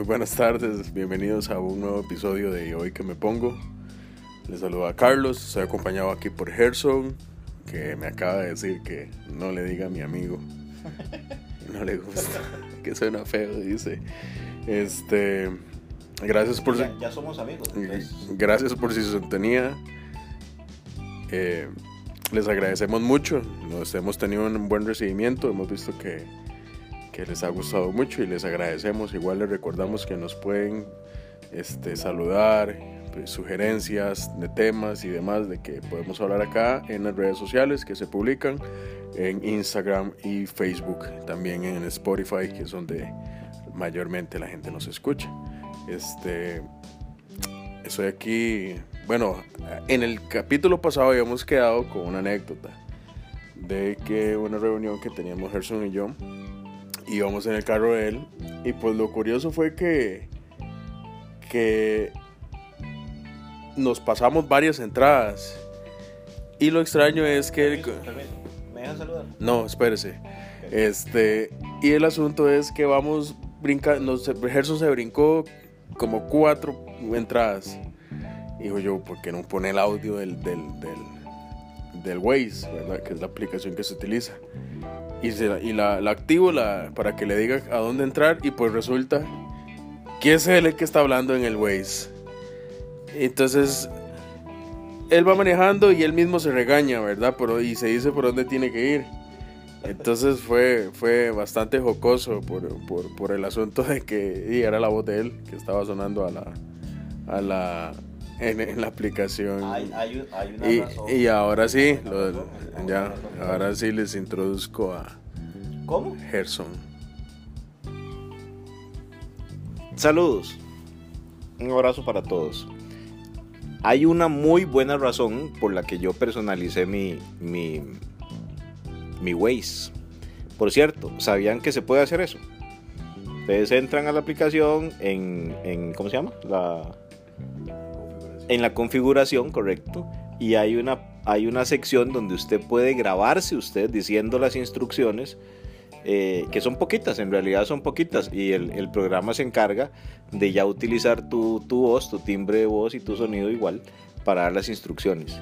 muy buenas tardes, bienvenidos a un nuevo episodio de Hoy que me pongo. Les saludo a Carlos, estoy acompañado aquí por Gerson, que me acaba de decir que no le diga a mi amigo. No le gusta, que suena feo, dice. Este, gracias por ya, ya somos amigos. entonces. Gracias por su sintonía. Eh, les agradecemos mucho. Nos hemos tenido un buen recibimiento. Hemos visto que, que les ha gustado mucho y les agradecemos. Igual les recordamos que nos pueden este, saludar, pues, sugerencias de temas y demás de que podemos hablar acá en las redes sociales que se publican en Instagram y Facebook, también en Spotify, que es donde mayormente la gente nos escucha. Este, estoy aquí, bueno, en el capítulo pasado habíamos quedado con una anécdota de que una reunión que teníamos Gerson y yo íbamos en el carro de él y pues lo curioso fue que que nos pasamos varias entradas y lo extraño es que él. ¿Me dejan saludar? no, espérese. Este, y el asunto es que vamos brincando, Gerson se brincó como cuatro entradas. Dijo yo, ¿por qué no pone el audio del, del, del, del Waze, ¿verdad? Que es la aplicación que se utiliza. Y, se la- y la, activo la, para que le diga a dónde entrar y pues resulta que es él el que está hablando en el Waze. Entonces, él va manejando y él mismo se regaña, ¿verdad? Por, y se dice por dónde tiene que ir. Entonces fue, fue bastante jocoso por, por, por el asunto de que y era la voz de él que estaba sonando a la, a la, en, en la aplicación. Hay, hay, hay una y, razón. y ahora sí, Hay una lo- razón, hay ya, ahora sí les introduzco a ¿Cómo? Gerson. Saludos. Un abrazo para todos. Hay una muy buena razón por la que yo personalicé mi, mi, mi Waze. Por cierto, ¿sabían que se puede hacer eso? Ustedes entran a la aplicación en, en ¿cómo se llama? La, en la configuración, correcto. Y hay una, hay una sección donde usted puede grabarse usted diciendo las instrucciones, eh, que son poquitas, en realidad son poquitas. Y el, programa se encarga de ya utilizar tu, tu voz, tu timbre de voz y tu sonido igual para dar las instrucciones.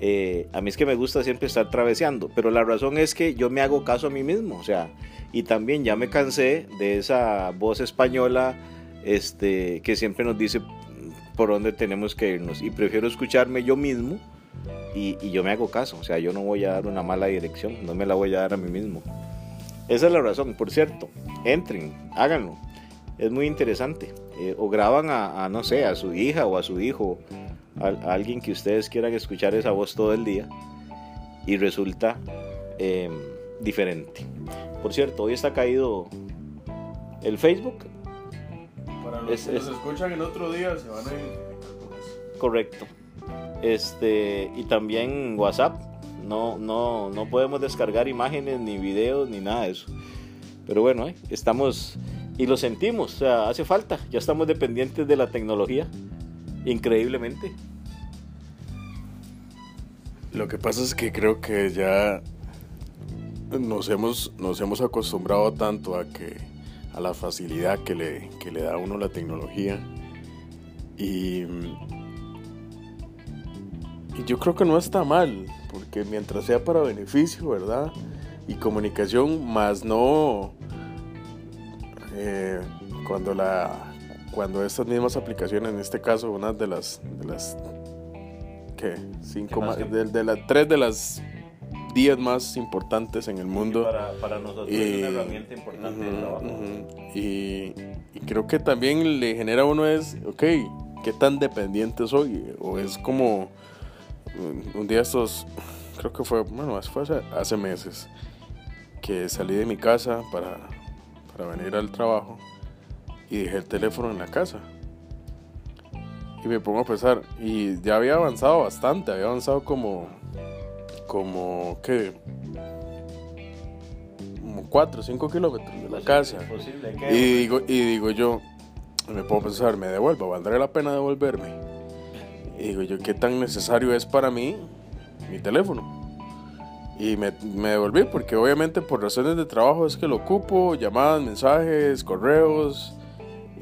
Eh, a mí es que me gusta siempre estar traveseando, pero la razón es que yo me hago caso a mí mismo, o sea, y también ya me cansé de esa voz española este, que siempre nos dice por dónde tenemos que irnos y prefiero escucharme yo mismo y, yo me hago caso, o sea, yo no voy a dar una mala dirección, no me la voy a dar a mí mismo. Esa es la razón, por cierto, entren, háganlo, es muy interesante. Eh, o graban a, no sé, a su hija o a su hijo, a, a alguien que ustedes quieran escuchar esa voz todo el día y resulta eh, diferente. Por cierto, hoy está caído el Facebook, Para los Es- que nos es- escuchan en otro día se van a ir. correcto. Este, y también WhatsApp. No, no, no podemos descargar imágenes, ni videos, ni nada de eso. Pero bueno, eh, estamos y lo sentimos, o sea, hace falta. Ya estamos dependientes de la tecnología, increíblemente. Lo que pasa es que creo que ya nos hemos, nos hemos acostumbrado tanto a que a la facilidad que le, que le da a uno la tecnología. Y, y yo creo que no está mal, porque mientras sea para beneficio, ¿verdad? Y comunicación, más no eh, cuando la cuando estas mismas aplicaciones, en este caso, una de las de las ¿qué? cinco ¿Qué más de las tres de las diez más importantes en el mundo. Para, para nosotros Y- es una herramienta importante de Ujú, trabajo. ujú. Y, y creo que también le genera a uno es, ok, ¿qué tan dependiente soy? O es como un- un día estos, creo que fue, bueno, fue hace, hace meses, que salí de mi casa para, para venir al trabajo y dejé el teléfono en la casa. Y me pongo a pensar, y ya había avanzado bastante, había avanzado como, como, ¿qué? Como 4 o 5 kilómetros de la casa. Que- Y digo, y digo yo, me puedo pensar, me devuelvo, ¿valdrá la pena devolverme? Y digo yo, ¿qué tan necesario es para mí mi teléfono? Y me, me devolví porque obviamente por razones de trabajo es que lo ocupo, llamadas, mensajes, correos.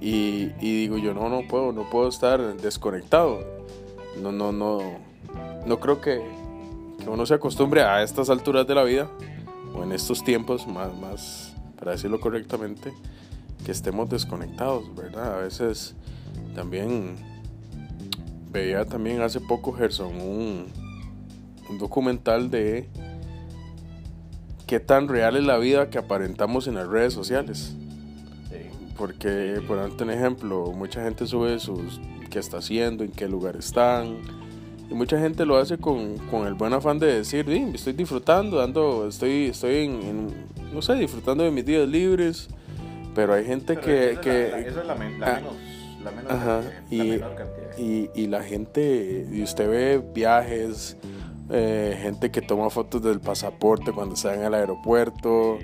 Y, digo yo, no, no puedo, no puedo estar desconectado. No, no, no, no creo que, que uno se acostumbre a estas alturas de la vida, o en estos tiempos, más, más, para decirlo correctamente, que estemos desconectados, ¿verdad? A veces también veía también hace poco, Gerson, un, un documental de qué tan real es la vida que aparentamos en las redes sociales. Porque, por ejemplo, mucha gente sube sus qué está haciendo, en qué lugar están. Y mucha gente lo hace con, con el buen afán de decir, estoy disfrutando, dando, estoy, estoy en, no sé, disfrutando de mis días libres. Pero hay gente que... que es la, menos, y, y, la gente, y usted ve viajes, eh, gente que toma fotos del pasaporte cuando está en el aeropuerto,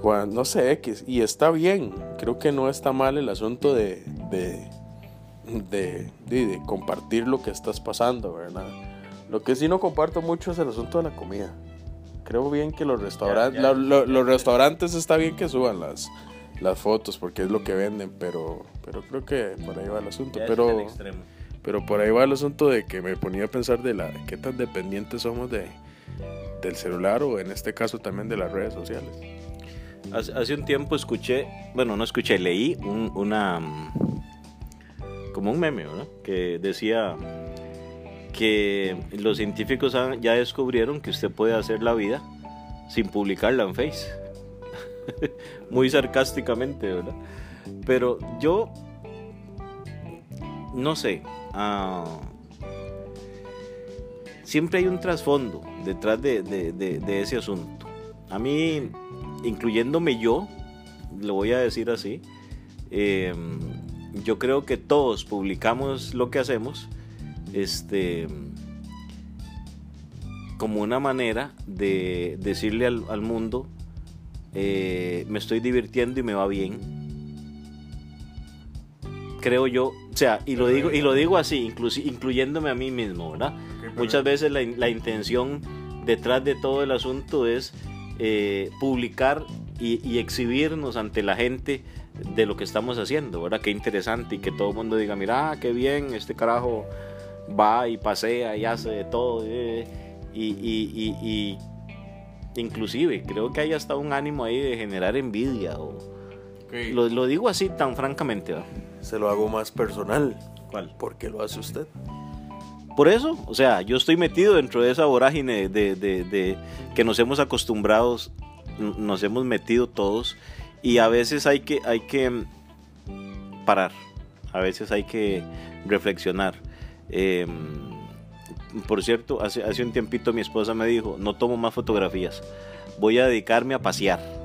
cuando, no sé, X, y está bien, creo que no está mal el asunto de, de, de, de, compartir lo que estás pasando, ¿verdad? Lo que sí no comparto mucho es el asunto de la comida. Creo bien que los, restaurantes los restaurantes está bien que suban las, las fotos porque es lo que venden, pero, pero creo que por ahí va el asunto. pero, pero por ahí va el asunto de que me ponía a pensar de la qué tan dependientes somos de, del celular o en este caso también de las redes sociales. Hace, un tiempo escuché, bueno, no escuché, leí un, una como un meme, ¿verdad? Que decía que los científicos ya descubrieron que usted puede hacer la vida sin publicarla en Face. Muy sarcásticamente, ¿verdad? Pero yo no sé, Ah, siempre hay un trasfondo detrás de, ese asunto. A mí, incluyéndome yo, lo voy a decir así, em, yo creo que todos publicamos lo que hacemos este, como una manera de decirle al, mundo, eh, me estoy divirtiendo y me va bien creo yo, o sea, y lo digo, y lo digo así, incluyéndome a mí mismo, ¿verdad? Muchas veces la, intención detrás de todo el asunto es eh, publicar y, exhibirnos ante la gente de lo que estamos haciendo, ¿verdad? Qué interesante y que todo el mundo diga, mira, qué bien, este carajo va y pasea y hace de todo. Eh, y, y, inclusive creo que hay hasta un ánimo ahí de generar envidia. O, lo, lo, digo así tan francamente. ¿verdad? se lo hago más personal. ¿Cuál? ¿Por qué lo hace usted? Por eso, o sea, yo estoy metido dentro de esa vorágine de, de, que nos hemos acostumbrado, nos hemos metido todos y a veces hay que, hay que parar, a veces hay que reflexionar. Em, por cierto, hace, hace un tiempito mi esposa me dijo, no tomo más fotografías, voy a dedicarme a pasear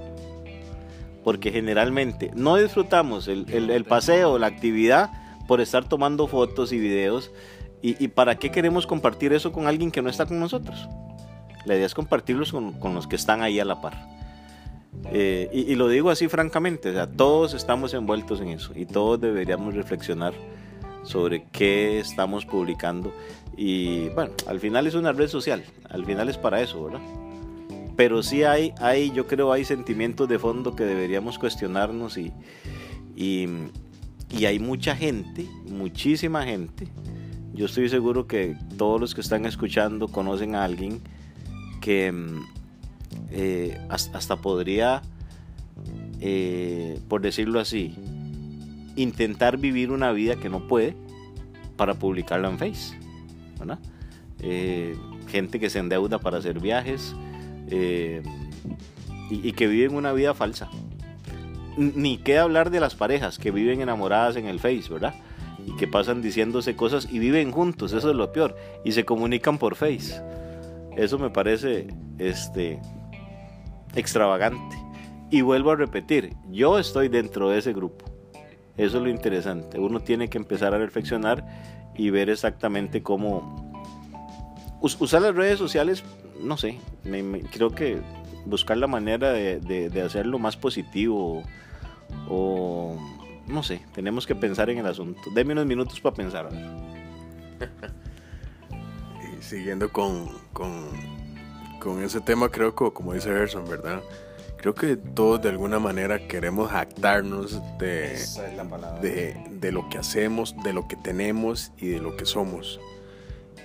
porque generalmente no disfrutamos el, el, paseo, la actividad, por estar tomando fotos y videos. Y, para qué queremos compartir eso con alguien que no está con nosotros? La idea es compartirlos con, con los que están ahí a la par. Eh, y, lo digo así francamente, o sea, todos estamos envueltos en eso y todos deberíamos reflexionar sobre qué estamos publicando. Y bueno, al final es una red social, al final es para eso, ¿verdad? pero sí hay, hay, yo creo, hay sentimientos de fondo que deberíamos cuestionarnos y, y, hay mucha gente, muchísima gente. Yo estoy seguro que todos los que están escuchando conocen a alguien que mm, eh, hasta podría, eh, por decirlo así, intentar vivir una vida que no puede para publicarla en Face. Eh, gente que se endeuda para hacer viajes, y, que viven una vida falsa. Ni qué hablar de las parejas que viven enamoradas en el Face, ¿verdad? Y que pasan diciéndose cosas y viven juntos, eso es lo peor, y se comunican por Face. Eso me parece este extravagante. Y vuelvo a repetir, yo estoy dentro de ese grupo. Eso es lo interesante. Uno tiene que empezar a reflexionar y ver exactamente cómo usar las redes sociales no sé, creo que buscar la manera de, hacerlo más positivo o, no sé, tenemos que pensar en el asunto. Deme unos minutos para pensar. siguiendo con, ese tema, creo que como dice Gerson, ¿verdad? creo que todos de alguna manera queremos jactarnos de, es de, de lo que hacemos, de lo que tenemos y de lo que somos.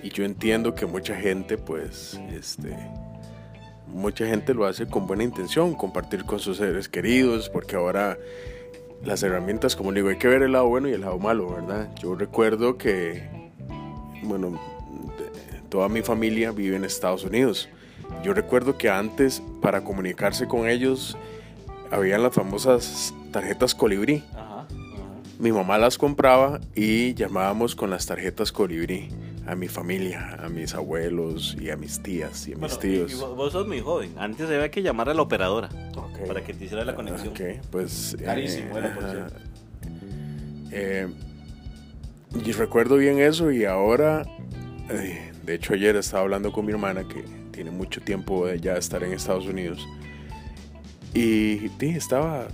Y yo entiendo que mucha gente, pues, este, mucha gente lo hace con buena intención, compartir con sus seres queridos, porque ahora las herramientas, como digo, hay que ver el lado bueno y el lado malo, ¿verdad? Yo recuerdo que, bueno, toda mi familia vive en Estados Unidos. Yo recuerdo que antes, para comunicarse con ellos, habían las famosas tarjetas colibrí. Ajá, ajá. Mi mamá las compraba y llamábamos con las tarjetas colibrí a mi familia, a mis abuelos y a mis tías y a mis Bueno, tíos. y vos, vos sos muy joven. Antes había que llamar a la operadora para que te hiciera la conexión. Ok, pues... Carísimo, bueno, por cierto. Eh, y recuerdo bien eso y ahora, eh, de hecho ayer estaba hablando con mi hermana que tiene mucho tiempo de ya estar en Estados Unidos y sí, estaba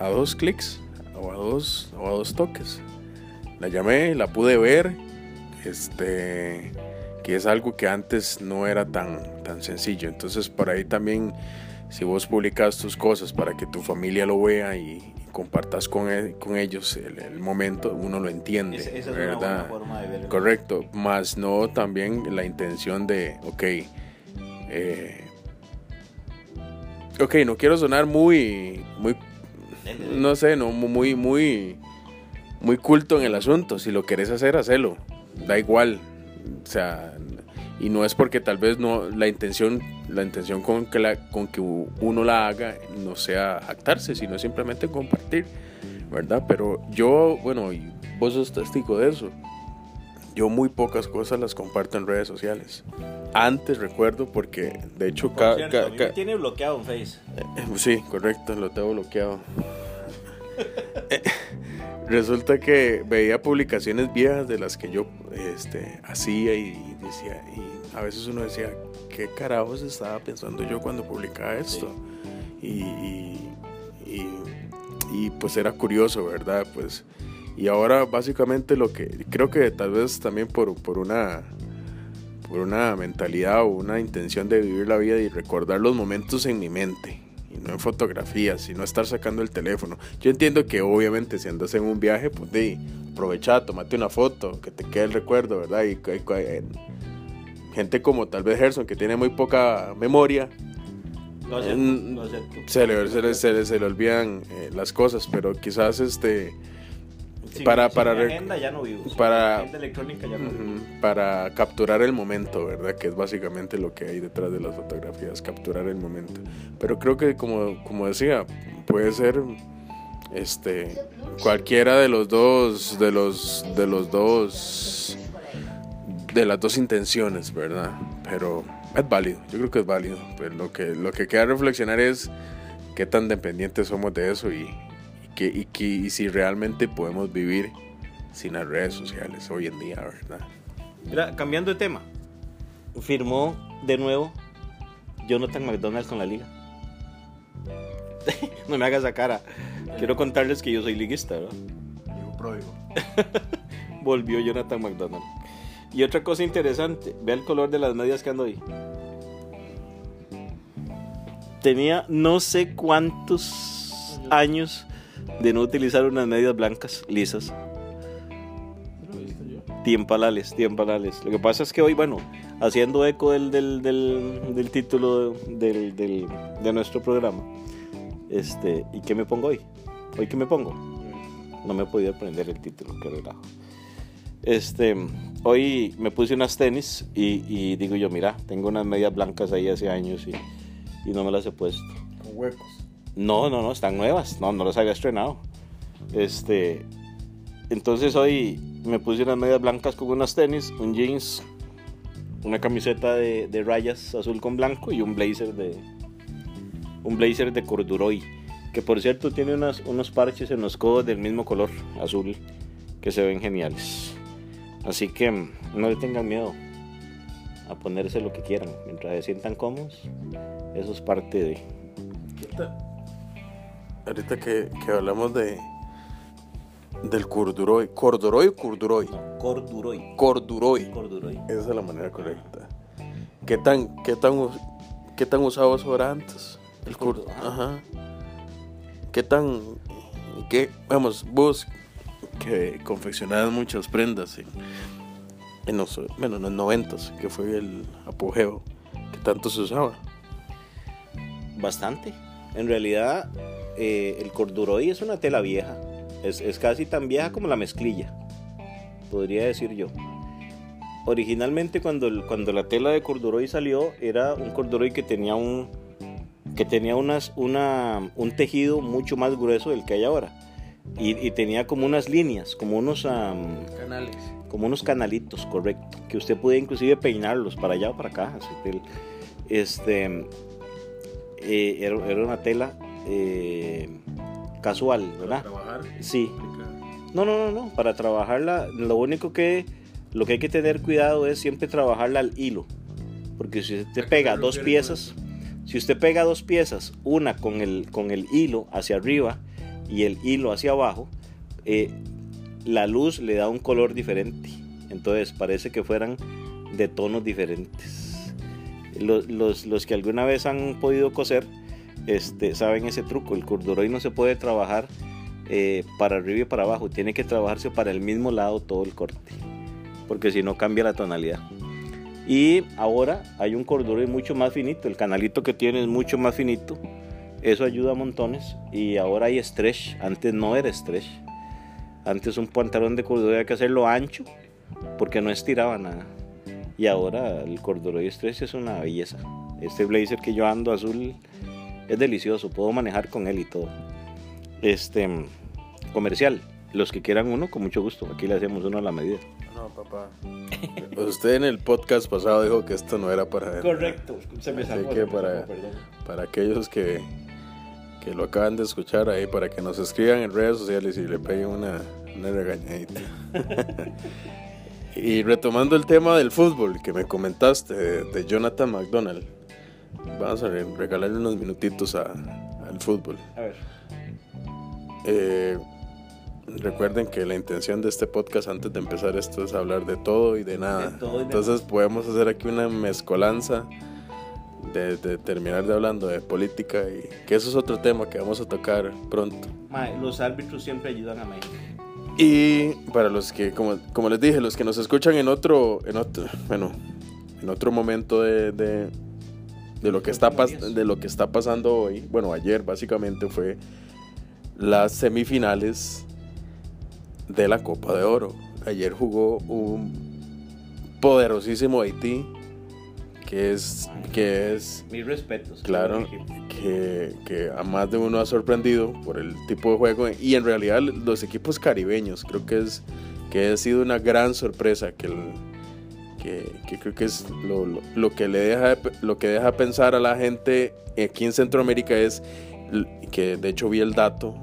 a dos clics o a dos, o a dos toques. La llamé, la pude ver, este, que es algo que antes no era tan, tan sencillo. Entonces por ahí también, si vos publicas tus cosas para que tu familia lo vea y, y compartas con, e- con ellos el, el momento, uno lo entiende, Esa, esa es una ¿verdad? buena forma de verlo. Correcto, más no también la intención de, ok, eh, ok, no quiero sonar muy, muy, no sé, no, muy, muy, muy culto en el asunto. Si lo querés hacer, hacelo, da igual, o sea, y no es porque tal vez no la intención, la intención con que la, con que uno la haga no sea jactarse, sino simplemente compartir, ¿verdad? Pero yo, bueno, y vos sos testigo de eso. Yo muy pocas cosas las comparto en redes sociales. Antes recuerdo porque, de hecho, Por ca- cierto, ca- a mí ca- me tiene bloqueado en Face. eh, Sí, correcto, lo tengo bloqueado. Eh, Resulta que veía publicaciones viejas de las que yo este, hacía y decía, y a veces uno decía, ¿qué carajos estaba pensando yo cuando publicaba esto? Y, y- y- y, pues era curioso, ¿verdad? Pues, y ahora básicamente lo que creo que tal vez también por, por una por una mentalidad o una intención de vivir la vida y recordar los momentos en mi mente y no en fotografías y no estar sacando el teléfono. Yo entiendo que obviamente si andas en un viaje, pues de aprovecha, tomate una foto, que te quede el recuerdo, ¿verdad? Y, eh, gente como tal vez Gerson que tiene muy poca memoria, acepto, Mm, acepto. se le, se le, se le- se le olvidan eh, las cosas, pero quizás este Para- para mi rec- agenda ya no vivo. Sin para- mi agenda electrónica ya no vivo. Ujú, para capturar el momento, ¿verdad? Que es básicamente lo que hay detrás de las fotografías, capturar el momento. Pero creo que como, como decía, puede ser este cualquiera de los dos de los de los dos de las dos intenciones, ¿verdad? Pero es válido, yo creo que es válido. Pero lo que lo que queda reflexionar es qué tan dependientes somos de eso y que, y que- y si realmente podemos vivir sin las redes sociales hoy en día, ¿verdad? Mira, cambiando de tema. Firmó de nuevo Jonathan McDonald con la liga. no me hagas esa cara. Quiero contarles que yo soy liguista, ¿verdad? Volvió Jonathan McDonald. Y otra cosa interesante, vea el color de las medias que ando ahí. Tenía no sé cuántos años de no utilizar unas medias blancas, lisas. Tiempalales, tiempalales. Lo que pasa es que hoy, bueno, haciendo eco del, del, del, del título del, de nuestro programa, este, ¿y qué me pongo hoy? ¿Hoy qué me pongo? No me he podido aprender el título, qué relajo. Este, hoy me puse unas tenis y, y digo yo, mira, tengo unas medias blancas ahí hace años y, y no me las he puesto. Con huecos. No, no, no, están nuevas. No, no las había estrenado. Este, entonces hoy me puse unas medias blancas con unas tenis, un jeans, una camiseta de, de rayas azul con blanco y un blazer de un blazer de corduroy, que por cierto tiene unas, unos parches en los codos del mismo color azul que se ven geniales. Así que mm, no le tengan miedo a ponerse lo que quieran mientras se sientan cómodos. Eso es parte de Ahorita que, que hablamos de del corduroy, corduroy o corduroy, corduroy. corduroy, Corduroy. esa es la manera correcta. ¿Qué tan, qué tan, qué tan usado eso era antes? El curdo, ajá. ¿Qué tan, qué, vamos, vos que confeccionabas muchas prendas en, en los, bueno, en los noventas, que fue el apogeo, que tanto se usaba? Bastante. En realidad, eh, el corduroy es una tela vieja. Es, es casi tan vieja como la mezclilla, podría decir yo. Originalmente cuando, el- cuando la tela de corduroy salió, era un corduroy que tenía un, que tenía unas, una, un tejido mucho más grueso del que hay ahora. Y, y tenía como unas líneas, como unos, Canales. como unos canalitos, correcto, que usted podía inclusive peinarlos para allá o para acá. así Este, eh, era, era una tela eh, casual, ¿verdad? trabajar. Sí. No, no, no, no. Para trabajarla, lo único que lo que hay que tener cuidado es siempre trabajarla al hilo, porque si usted pega dos piezas, si usted pega dos piezas, una con el con el hilo hacia arriba y el hilo hacia abajo, eh, la luz le da un color diferente. Entonces parece que fueran de tonos diferentes. Los, los- los que alguna vez han podido coser este, saben ese truco. El corduroy no se puede trabajar eh, para arriba y para abajo. Tiene que trabajarse para el mismo lado todo el corte. Porque si no cambia la tonalidad. Y ahora hay un corduroy mucho más finito. El canalito que tiene es mucho más finito. Eso ayuda a montones. Y ahora hay stretch. Antes no era stretch. Antes un pantalón de corduroy había que hacerlo ancho porque no estiraba nada. Y ahora el corduroy stretch es una belleza. Este blazer que yo ando azul es delicioso. Puedo manejar con él y todo. Este comercial. Los que quieran uno, con mucho gusto. Aquí le hacemos uno a la medida. No, papá. Usted en el podcast pasado dijo que esto no era para... se me sacó, Así que se me para- aquellos que, que lo acaban de escuchar ahí, para que nos escriban en redes sociales y le peguen una, una regañadita. y retomando el tema del fútbol que me comentaste de, de Jonathan McDonald, vamos a re- regalarle unos minutitos a- al fútbol. A ver. Eh, recuerden que la intención de este podcast antes de empezar esto es hablar de todo y de nada. De todo y de Entonces podemos hacer aquí una mezcolanza de, de terminar de hablando de política y que eso es otro tema que vamos a tocar pronto. Mae, los árbitros siempre ayudan a México. Y para los que, como, como les dije, los que nos escuchan en otro, en otro, bueno, en otro momento de, de, lo que está de lo que está pasando hoy, bueno, ayer básicamente fue las semifinales de la Copa de Oro. Ayer jugó un poderosísimo Haití, que es, que es Mis respetos. Claro, que, que a más de uno ha sorprendido por el tipo de juego y en realidad los equipos caribeños creo que es que ha sido una gran sorpresa que, el- que, que creo que es lo, lo- lo que le deja lo que deja pensar a la gente aquí en Centroamérica es que de hecho vi el dato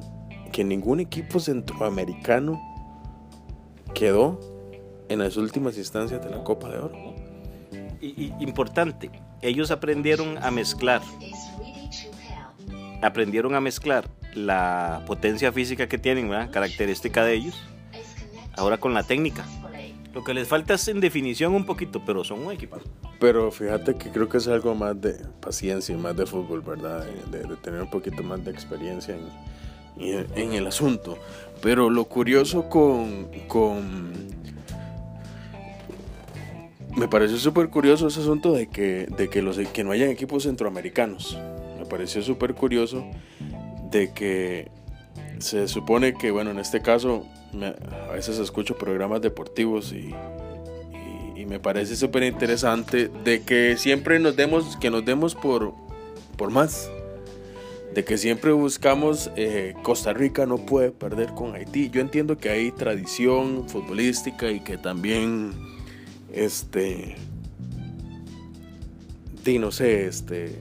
que ningún equipo centroamericano quedó en las últimas instancias de la Copa de Oro. Y, y- importante, ellos aprendieron a mezclar, aprendieron a mezclar la potencia física que tienen, ¿verdad? característica de ellos, ahora con la técnica. Lo que les falta es en definición un poquito, pero son un equipazo. Pero fíjate que creo que es algo más de paciencia y más de fútbol, ¿verdad? De, tener un poquito más de experiencia en, en- en el asunto. Pero lo curioso con... con me pareció súper curioso ese asunto de que, de que, los, que no hayan equipos centroamericanos. Me pareció súper curioso de que se supone que, bueno, en este caso, a veces escucho programas deportivos y, y, y me parece súper interesante de que siempre nos demos, que nos demos por, por más. De que siempre buscamos, eh, Costa Rica no puede perder con Haití. Yo entiendo que hay tradición futbolística y que también, este, di, no sé, este,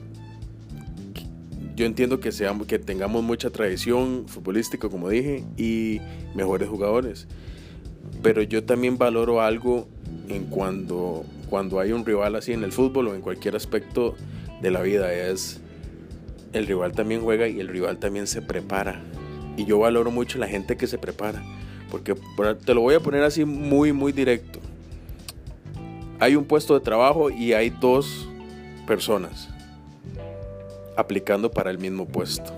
yo entiendo que, seamos, que tengamos mucha tradición futbolística, como dije, y mejores jugadores. Pero yo también valoro algo en cuando, cuando hay un rival así en el fútbol o en cualquier aspecto de la vida. Es el rival también juega y el rival también se prepara. Y yo valoro mucho la gente que se prepara. Porque por- te lo voy a poner así muy, muy directo. Hay un puesto de trabajo y hay dos personas. Aplicando para el mismo puesto.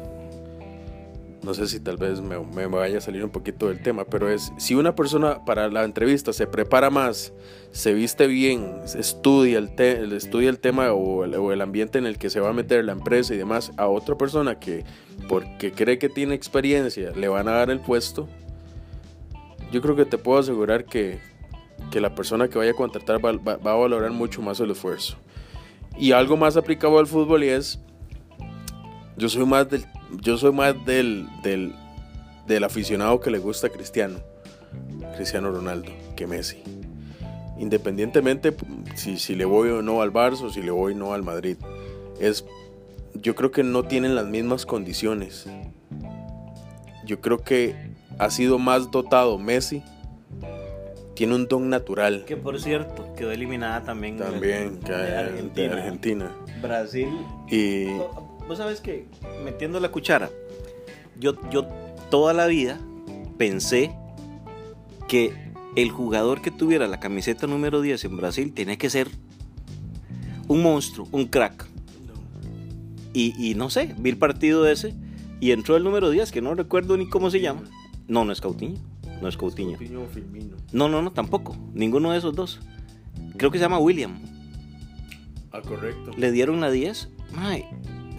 No sé si tal vez me, vaya a salir un poquito del tema, pero es si una persona para la entrevista se prepara más, se viste bien, estudia el, estudia el tema o el, o el, ambiente en el que se va a meter la empresa y demás, a otra persona que porque cree que tiene experiencia le van a dar el puesto, yo creo que te puedo asegurar que, que la persona que vaya a contratar va, va, a valorar mucho más el esfuerzo. Y algo más aplicado al fútbol y es, yo soy más del yo soy más del, del, del aficionado que le gusta a Cristiano, Cristiano Ronaldo, que Messi. Independientemente si, si le voy o no al Barça o si le voy o no al Madrid. Es, yo creo que no tienen las mismas condiciones. Yo creo que ha sido más dotado Messi. Tiene un don natural. Que por cierto, quedó eliminada también. También, de, Argentina. De Argentina. Brasil. Y vos sabes que, metiendo la cuchara, yo, yo toda la vida pensé que el jugador que tuviera la camiseta número 10 en Brasil tenía que ser un monstruo, un crack. Y, no sé, vi el partido ese y entró el número 10, que no recuerdo ni cómo se llama. No, no es Coutinho. No es Coutinho. No, no, no, tampoco. Ninguno de esos dos. Creo que se llama William. Ah, correcto. Le dieron la 10. Ay,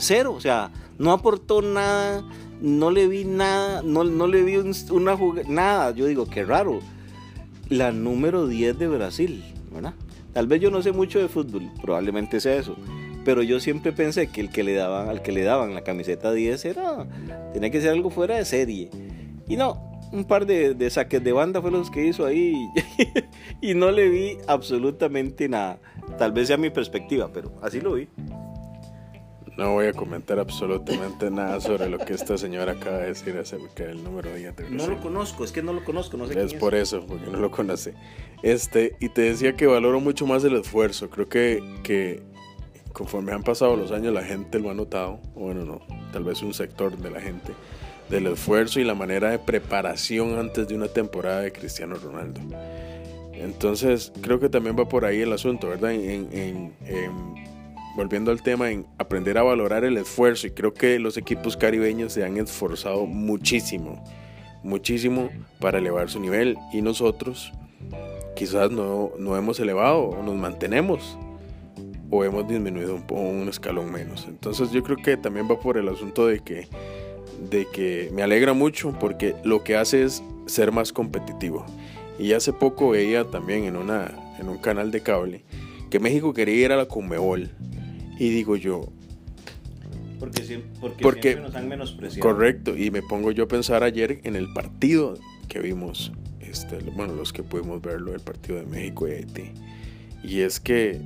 cero, o sea, no aportó nada, no le vi nada, no, no le vi una jugada, nada. Yo digo, qué raro. La número 10 de Brasil, ¿verdad? Tal vez yo no sé mucho de fútbol, probablemente sea eso. Pero yo siempre pensé que el que le daban, al que le daban la camiseta 10 era, tenía que ser algo fuera de serie. Y no, un par de, de saques de banda fue los que hizo ahí y no le vi absolutamente nada. Tal vez sea mi perspectiva, pero así lo vi. No voy a comentar absolutamente nada sobre lo que esta señora acaba de decir acerca del número 10. No lo conozco, es que no lo conozco, no sé es por eso, porque no lo conoce. Este, y te decía que valoro mucho más el esfuerzo. Creo que, que conforme han pasado los años, la gente lo ha notado. Bueno, no, tal vez un sector de la gente. Del esfuerzo y la manera de preparación antes de una temporada de Cristiano Ronaldo. Entonces, creo que también va por ahí el asunto, ¿verdad? en, en, en volviendo al tema, en aprender a valorar el esfuerzo. Y creo que los equipos caribeños se han esforzado muchísimo, muchísimo para elevar su nivel. Y nosotros quizás no, no hemos elevado o nos mantenemos o hemos disminuido un, un escalón menos. Entonces yo creo que también va por el asunto de que, de que me alegra mucho porque lo que hace es ser más competitivo. Y hace poco veía también en, una, en un canal de cable que México quería ir a la Conmebol y digo yo, porque, porque, siempre nos han menospreciado. Correcto, y me pongo yo a pensar ayer en el partido que vimos, este, bueno, los que pudimos verlo, el partido de México y Haití. Y es que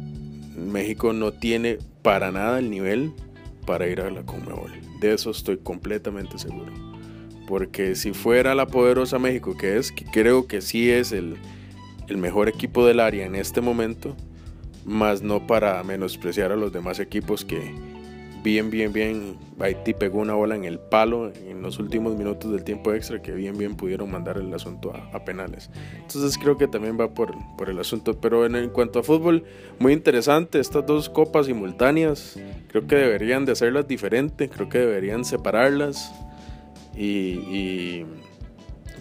México no tiene para nada el nivel para ir a la Conmebol. De eso estoy completamente seguro. Porque si fuera la poderosa México, que es, que creo que sí es el, el mejor equipo del área en este momento, más no para menospreciar a los demás equipos que bien, bien, bien, Haití pegó una bola en el palo en los últimos minutos del tiempo extra que bien, bien pudieron mandar el asunto a, penales. Entonces creo que también va por, por el asunto. Pero en, cuanto a fútbol, muy interesante, estas dos copas simultáneas, creo que deberían de hacerlas diferente, creo que deberían separarlas. Y,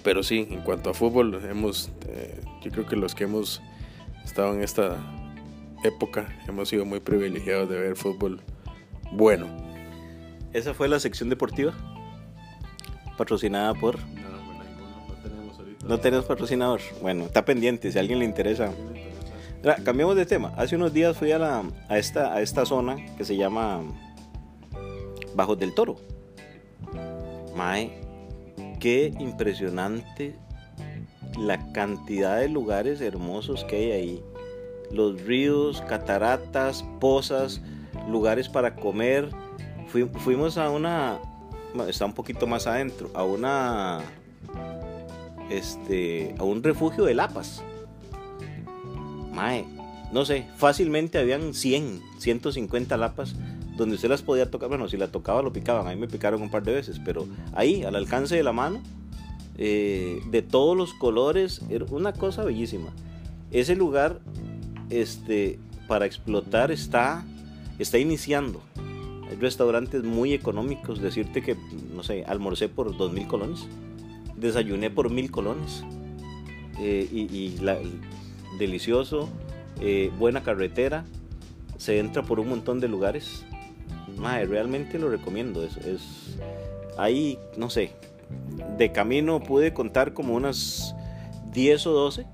pero sí, en cuanto a fútbol, hemos, eh, yo creo que los que hemos estado en esta época hemos sido muy privilegiados de ver fútbol bueno. ¿Esa fue la sección deportiva? Patrocinada por... No, tenemos patrocinador. Bueno, está pendiente, si a alguien le interesa. cambiamos de tema. Hace unos días fui a, la, a, esta, a esta zona que se llama Bajos del Toro. Mae, qué impresionante la cantidad de lugares hermosos que hay ahí los ríos, cataratas, pozas, lugares para comer. fuimos a una, está un poquito más adentro, a una, este, a un refugio de lapas. Mae, no sé, fácilmente habían 100, 150 lapas donde usted las podía tocar. Bueno, si la tocaba lo picaban, a mí me picaron un par de veces, pero ahí, al alcance de la mano, eh, de todos los colores, era una cosa bellísima. Ese lugar este, para explotar está, está iniciando. Hay restaurantes muy económicos. Decirte que, no sé, almorcé por dos mil colones. Desayuné por mil colones. Eh, y, delicioso, eh, buena carretera. Se entra por un montón de lugares. realmente lo recomiendo. Es, ahí, no sé, de camino pude contar como unas 10 o 12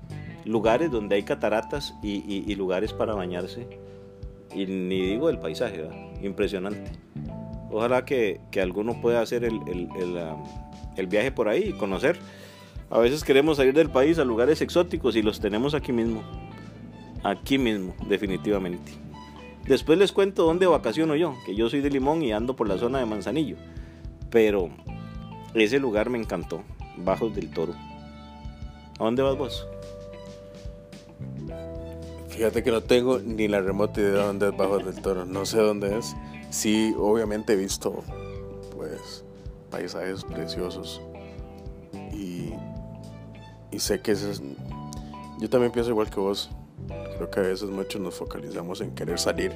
lugares donde hay cataratas y, lugares para bañarse. Y ni digo el paisaje, impresionante. Ojalá que, alguno pueda hacer el, um, el, viaje por ahí y conocer. A veces queremos salir del país a lugares exóticos y los tenemos aquí mismo. Aquí mismo, definitivamente. Después les cuento dónde vacaciono yo, que yo soy de Limón y ando por la zona de Manzanillo. Pero ese lugar me encantó, Bajos del Toro. ¿A dónde vas vos? Fíjate que no tengo ni la remota idea de dónde es Bajos del Toro. No sé dónde es. Sí, obviamente he visto, pues, paisajes preciosos. Y, sé que es... Yo también pienso igual que vos. Creo que a veces muchos nos focalizamos en querer salir.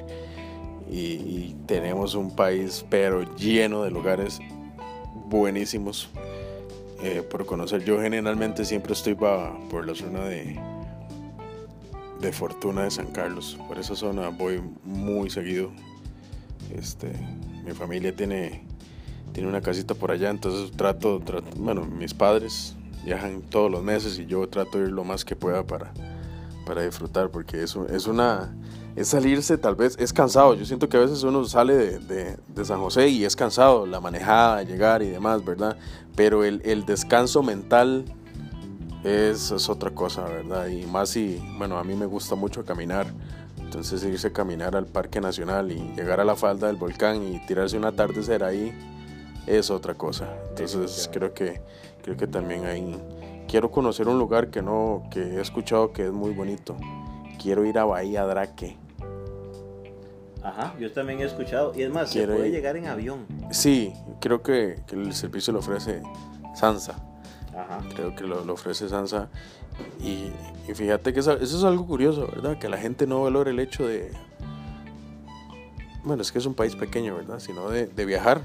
Y, tenemos un país, pero lleno de lugares buenísimos eh, por conocer. Yo generalmente siempre estoy por la zona de de Fortuna de San Carlos. Por esa zona voy muy seguido. Este, mi familia tiene, tiene una casita por allá, entonces trato, bueno, mis padres viajan todos los meses y yo trato de ir lo más que pueda para, para disfrutar, porque es, es una, es salirse, tal vez es cansado. Yo siento que a veces uno sale de, de, San José y es cansado, la manejada, llegar y demás, ¿verdad? Pero el, el descanso mental es, es, otra cosa, ¿verdad? Y más si, bueno, a mí me gusta mucho caminar. Entonces irse a caminar al Parque Nacional y llegar a la falda del volcán y tirarse un atardecer ahí es otra cosa. Entonces creo que, creo que también ahí quiero conocer un lugar que no, que he escuchado que es muy bonito. Quiero ir a Bahía Draque. Ajá, yo también he escuchado. Y es más, se puede llegar en avión. Sí, creo que, que el servicio lo ofrece Sansa. Creo que lo, ofrece Sansa. Y, fíjate que eso, es algo curioso, ¿verdad? Que la gente no valora el hecho de... Bueno, es que es un país pequeño, ¿verdad? Sino de, viajar.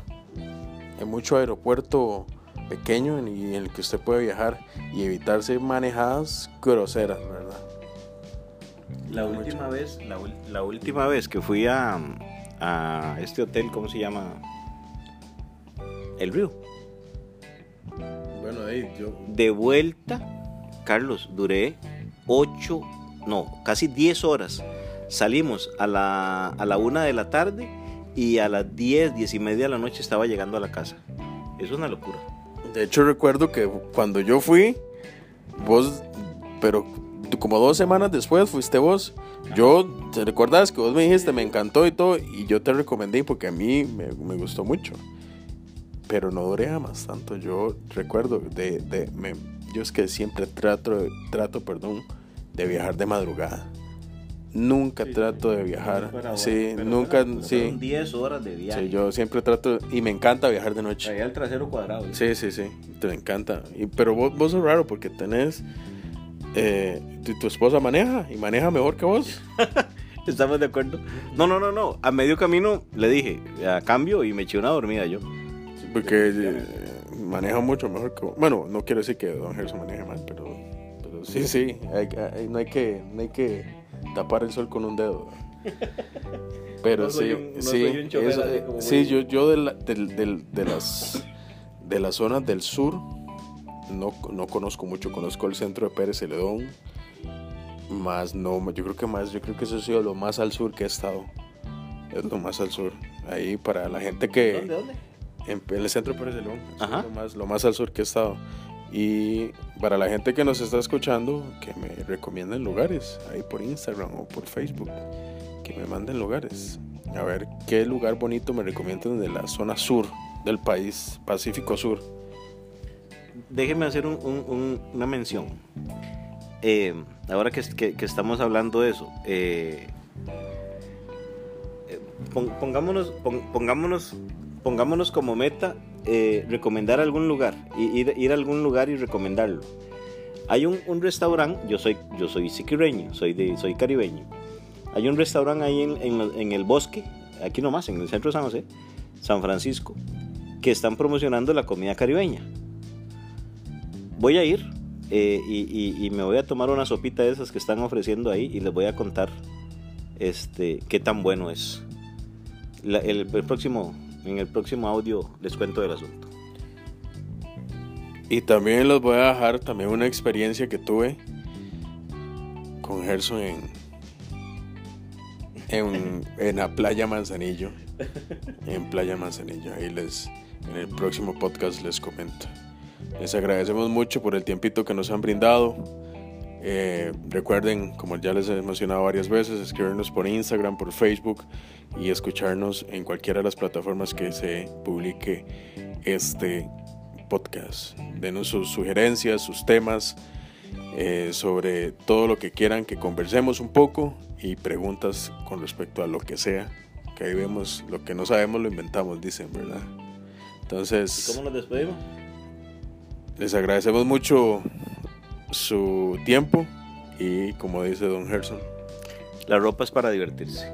Hay mucho aeropuerto pequeño en, en el que usted puede viajar y evitarse manejadas groseras, ¿verdad? La última vez, la, última vez que fui a, a este hotel, ¿cómo se llama? El Río. Bueno, ahí yo. De vuelta, Carlos, duré 8, no, casi 10 horas. Salimos a la, a la 1 de la tarde y a las 10, 10 y media de la noche estaba llegando a la casa. Es una locura. De hecho, recuerdo que cuando yo fui, vos, pero como dos semanas después fuiste vos. Yo, ¿te recuerdas que vos me dijiste, me encantó y todo? Y yo te recomendé porque a mí me, me gustó mucho pero no duré más tanto. Yo recuerdo de, de me, yo es que siempre trato, trato, perdón, de viajar de madrugada. Nunca trato de viajar. sí, nunca, sí. 10 horas de viaje. Sí, yo siempre trato y me encanta viajar de noche. Allá el trasero cuadrado. Sí, sí, sí, te encanta. Y, pero vos, vos sos raro porque tenés eh, tu, tu, esposa maneja y maneja mejor que vos. Estamos de acuerdo. No, no, no, no. A medio camino le dije, a cambio y me eché una dormida yo. Porque eh, maneja mucho mejor que. Bueno, no quiero decir que Don Gerson maneje mal, pero, pero sí, sí, no, hay que, no hay que tapar el sol con un dedo. Pero sí, sí, sí, yo, yo de, de, las, de las zonas del sur no, no conozco mucho, conozco el centro de Pérez Celedón, más no, yo creo que más, yo creo que eso ha sido lo más al sur que he estado, es lo más al sur, ahí para la gente que... ¿Dónde, dónde? En, el centro de Pérez lo más, lo más al sur que he estado. Y para la gente que nos está escuchando, que me recomienden lugares, ahí por Instagram o por Facebook, que me manden lugares. A ver qué lugar bonito me recomiendan de la zona sur del país, Pacífico Sur. Déjeme hacer una mención. Eh, ahora que, que, estamos hablando de eso, eh, eh, pongámonos, pongámonos pongámonos como meta eh, recomendar algún lugar, ir, ir a algún lugar y recomendarlo. Hay un, un restaurante, yo soy, yo soy siquireño, soy, de, soy caribeño. Hay un restaurante ahí en, en, el bosque, aquí nomás, en el centro de San José, San Francisco, que están promocionando la comida caribeña. Voy a ir eh, y, me voy a tomar una sopita de esas que están ofreciendo ahí y les voy a contar este, qué tan bueno es. el, próximo, en el próximo audio les cuento del asunto. Y también les voy a dejar también una experiencia que tuve con Gerson en, en, la playa Manzanillo. En Playa Manzanillo. Ahí les, en el próximo podcast les comento. Les agradecemos mucho por el tiempito que nos han brindado. Eh, recuerden, como ya les he mencionado varias veces, escribirnos por Instagram, por Facebook y escucharnos en cualquiera de las plataformas que se publique este podcast. Denos sus sugerencias, sus temas, eh, sobre todo lo que quieran que conversemos un poco y preguntas con respecto a lo que sea. Que ahí vemos lo que no sabemos lo inventamos, dicen, ¿verdad? Entonces... ¿Cómo nos despedimos? Les agradecemos mucho su tiempo y como dice Don Gerson. La ropa es para divertirse.